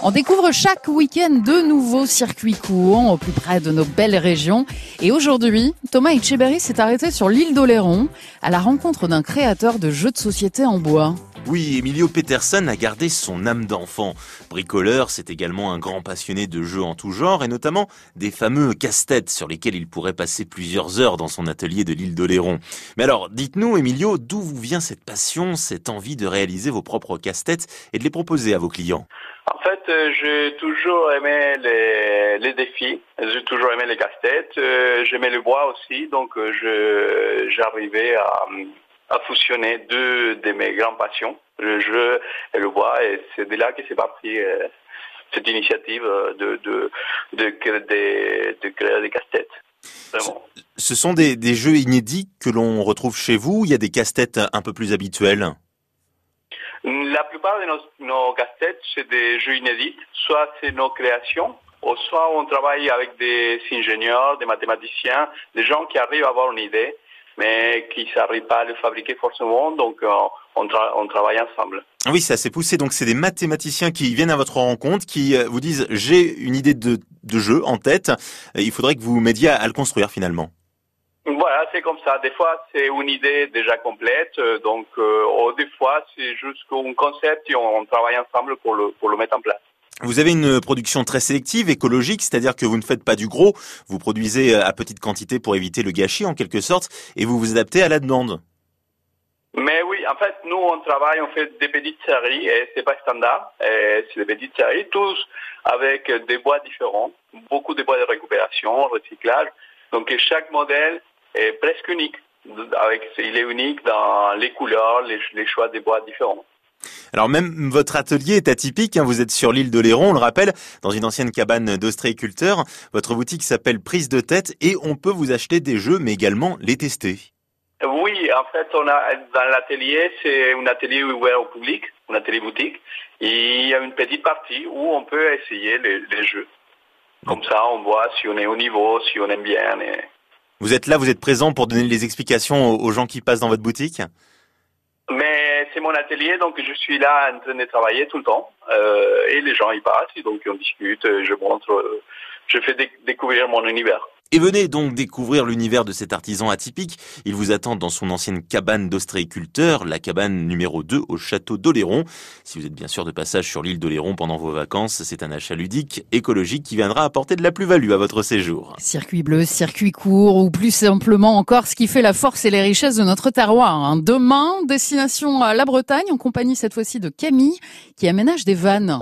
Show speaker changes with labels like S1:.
S1: On découvre chaque week-end de nouveaux circuits courts au plus près de nos belles régions. Et aujourd'hui, Thomas Etcheberry s'est arrêté sur l'île d'Oléron à la rencontre d'un créateur de jeux de société en bois.
S2: Oui, Emilio Peterson a gardé son âme d'enfant. Bricoleur, c'est également un grand passionné de jeux en tout genre et notamment des fameux casse-têtes sur lesquels il pourrait passer plusieurs heures dans son atelier de l'île d'Oléron. Mais alors, dites-nous, Emilio, d'où vous vient cette passion, cette envie de réaliser vos propres casse-têtes et de les proposer à vos clients?
S3: En fait, j'ai toujours aimé les, défis, j'ai toujours aimé les casse-têtes, euh, j'aimais le bois aussi, donc euh, j'arrivais à, fusionner deux de mes grandes passions, le jeu et le bois, et c'est de là que c'est parti cette initiative de créer des casse-têtes.
S2: Ce sont des, des jeux inédits que l'on retrouve chez vous, il y a des casse-têtes un peu plus habituels
S3: la plupart de nos, nos casse-têtes, c'est des jeux inédits. Soit c'est nos créations, ou soit on travaille avec des ingénieurs, des mathématiciens, des gens qui arrivent à avoir une idée, mais qui n'arrivent pas à le fabriquer forcément, donc euh, on, on, travaille ensemble.
S2: Oui, c'est assez poussé. Donc c'est des mathématiciens qui viennent à votre rencontre, qui euh, vous disent j'ai une idée de, de jeu en tête, il faudrait que vous m'aidiez à le construire finalement.
S3: C'est comme ça. Des fois, c'est une idée déjà complète, euh, donc euh, des fois, c'est juste un concept et on, travaille ensemble pour le, pour le mettre en place.
S2: Vous avez une production très sélective, écologique, c'est-à-dire que vous ne faites pas du gros, vous produisez à petite quantité pour éviter le gâchis en quelque sorte, et vous vous adaptez à la demande.
S3: Mais oui, en fait, nous, on travaille, on fait des petites séries, et c'est pas standard, c'est des petites séries, tous avec des bois différents, beaucoup de bois de récupération, recyclage. Donc, chaque modèle est presque unique. Avec, il est unique dans les couleurs, les, choix des bois différents.
S2: Alors même votre atelier est atypique, hein. vous êtes sur l'île de Léron, on le rappelle, dans une ancienne cabane d'ostréiculteurs. Votre boutique s'appelle Prise de tête et on peut vous acheter des jeux mais également les tester.
S3: Oui, en fait, on a dans l'atelier, c'est un atelier ouvert au public, un atelier boutique, et il y a une petite partie où on peut essayer les, jeux. Comme ça, on voit si on est au niveau, si on aime bien. Et...
S2: Vous êtes là, vous êtes présent pour donner les explications aux gens qui passent dans votre boutique
S3: Mais c'est mon atelier, donc je suis là en train de travailler tout le temps. Euh, et les gens y passent, et donc on discute, je montre, euh, je fais découvrir mon univers.
S2: Et venez donc découvrir l'univers de cet artisan atypique. Il vous attend dans son ancienne cabane d'ostréiculteur, la cabane numéro 2 au château d'Oléron. Si vous êtes bien sûr de passage sur l'île d'Oléron pendant vos vacances, c'est un achat ludique, écologique qui viendra apporter de la plus-value à votre séjour.
S1: Circuit bleu, circuit court ou plus simplement encore ce qui fait la force et les richesses de notre terroir. Hein. Demain, destination à la Bretagne en compagnie cette fois-ci de Camille qui aménage des vannes.